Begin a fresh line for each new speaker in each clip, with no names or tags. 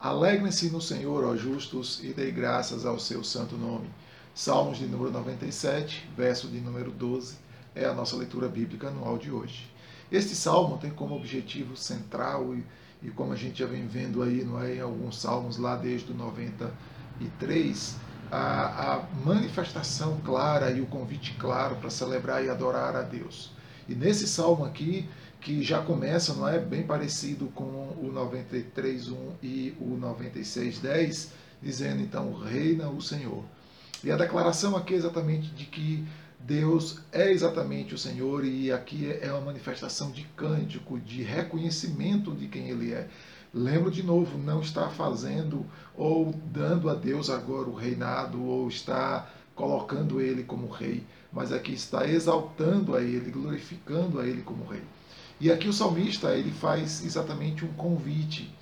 Alegrem-se no Senhor, ó justos, e dei graças ao seu santo nome. Salmos de número 97, verso de número 12, é a nossa leitura bíblica anual de hoje. Este salmo tem como objetivo central, e, e como a gente já vem vendo aí não é, em alguns salmos lá desde o 93, a, a manifestação clara e o convite claro para celebrar e adorar a Deus. E nesse salmo aqui, que já começa, não é, bem parecido com o 93:1 e o 96:10, dizendo então reina o Senhor. E a declaração aqui é exatamente de que Deus é exatamente o Senhor e aqui é uma manifestação de cântico, de reconhecimento de quem ele é. Lembro de novo, não está fazendo ou dando a Deus agora o reinado ou está colocando ele como rei, mas aqui está exaltando a ele, glorificando a ele como rei. E aqui o salmista ele faz exatamente um convite,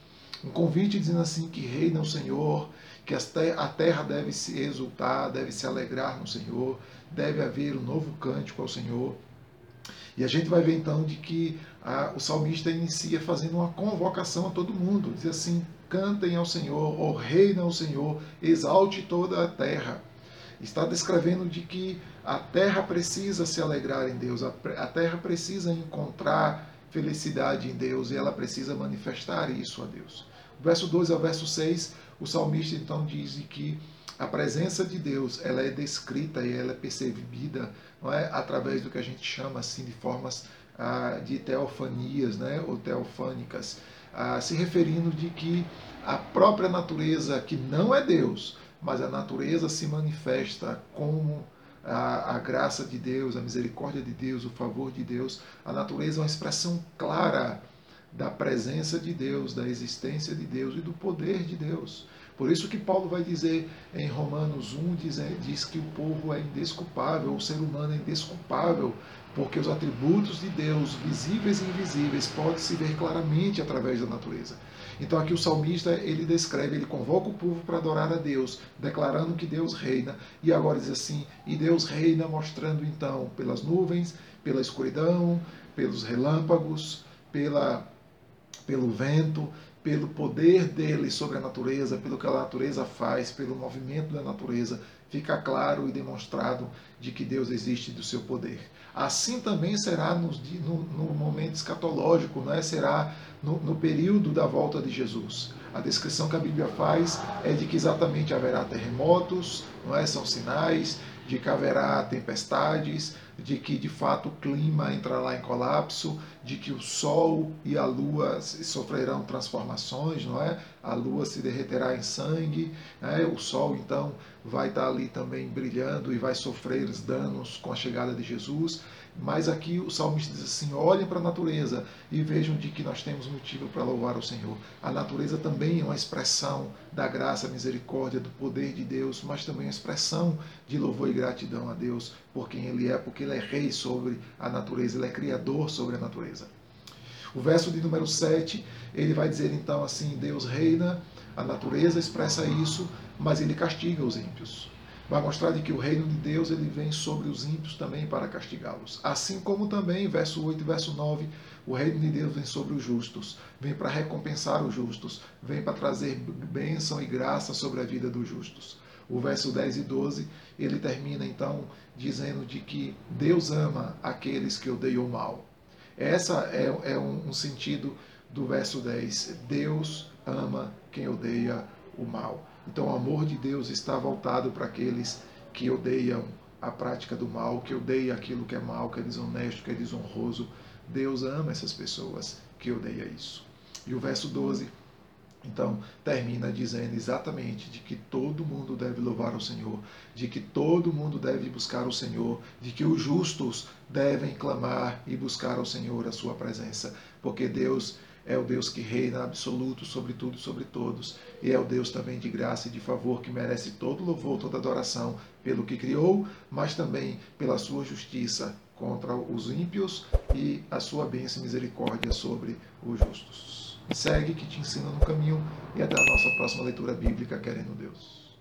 um convite dizendo assim que reina o Senhor, que a terra deve se exultar, deve se alegrar no Senhor, deve haver um novo cântico ao Senhor. E a gente vai ver então de que a, o salmista inicia fazendo uma convocação a todo mundo, diz assim: cantem ao Senhor, ou reina ao Senhor, exalte toda a terra está descrevendo de que a terra precisa se alegrar em Deus, a terra precisa encontrar felicidade em Deus e ela precisa manifestar isso a Deus. Verso 2 ao verso 6, o salmista então diz que a presença de Deus ela é descrita e ela é percebida não é, através do que a gente chama assim de formas ah, de teofanias né, ou teofânicas, ah, se referindo de que a própria natureza, que não é Deus, mas a natureza se manifesta como a, a, graça de Deus, a misericórdia de Deus, o favor de Deus. A natureza é uma expressão clara da presença de Deus, da existência de Deus e do poder de Deus. Por isso que Paulo vai dizer em Romanos 1, diz, diz que o povo é indesculpável, o ser humano é indesculpável, porque os atributos de Deus, visíveis e invisíveis, podem se ver claramente através da natureza. Então aqui o salmista, ele descreve, ele convoca o povo para adorar a Deus, declarando que Deus reina, e agora diz assim, e Deus reina mostrando então pelas nuvens, pela escuridão, pelos relâmpagos, pela, pelo vento, pelo poder dele sobre a natureza, pelo que a natureza faz, pelo movimento da natureza, fica claro e demonstrado de que Deus existe do seu poder. Assim também será no, no, no momento escatológico, não é? será no, no, período da volta de Jesus. A descrição que a Bíblia faz é de que exatamente haverá terremotos, não é? são sinais de que haverá tempestades, de que de fato o clima entrará em colapso, de que o Sol e a Lua sofrerão transformações, não é? A Lua se derreterá em sangue, né? o Sol então vai estar ali também brilhando e vai sofrer os danos com a chegada de Jesus. Mas aqui o salmista diz assim: olhem para a natureza e vejam de que nós temos motivo para louvar o Senhor. A natureza também é uma expressão da graça, misericórdia, do poder de Deus, mas também uma expressão de louvor e gratidão a Deus por quem Ele é, porque Ele é rei sobre a natureza, Ele é criador sobre a natureza. O verso de número 7, ele vai dizer então assim: Deus reina, a natureza expressa isso, mas ele castiga os ímpios vai mostrar de que o reino de Deus ele vem sobre os ímpios também para castigá-los. Assim como também, verso 8 e verso 9, o reino de Deus vem sobre os justos, vem para recompensar os justos, vem para trazer bênção e graça sobre a vida dos justos. O verso 10 e 12, ele termina então dizendo de que Deus ama aqueles que odeiam o mal. Essa é, é um, um sentido do verso 10. Deus ama quem odeia o mal. Então, o amor de Deus está voltado para aqueles que odeiam a prática do mal, que odeiam aquilo que é mal, que é desonesto, que é desonroso. Deus ama essas pessoas que odeiam isso. E o verso 12, então, termina dizendo exatamente de que todo mundo deve louvar o Senhor, de que todo mundo deve buscar o Senhor, de que os justos devem clamar e buscar ao Senhor a sua presença, porque Deus é o Deus que reina absoluto sobre tudo e sobre todos, e é o Deus também de graça e de favor que merece todo louvor, toda adoração pelo que criou, mas também pela sua justiça contra os ímpios e a sua bênção e misericórdia sobre os justos. Segue que te ensina no caminho e até a nossa próxima leitura bíblica, querendo Deus.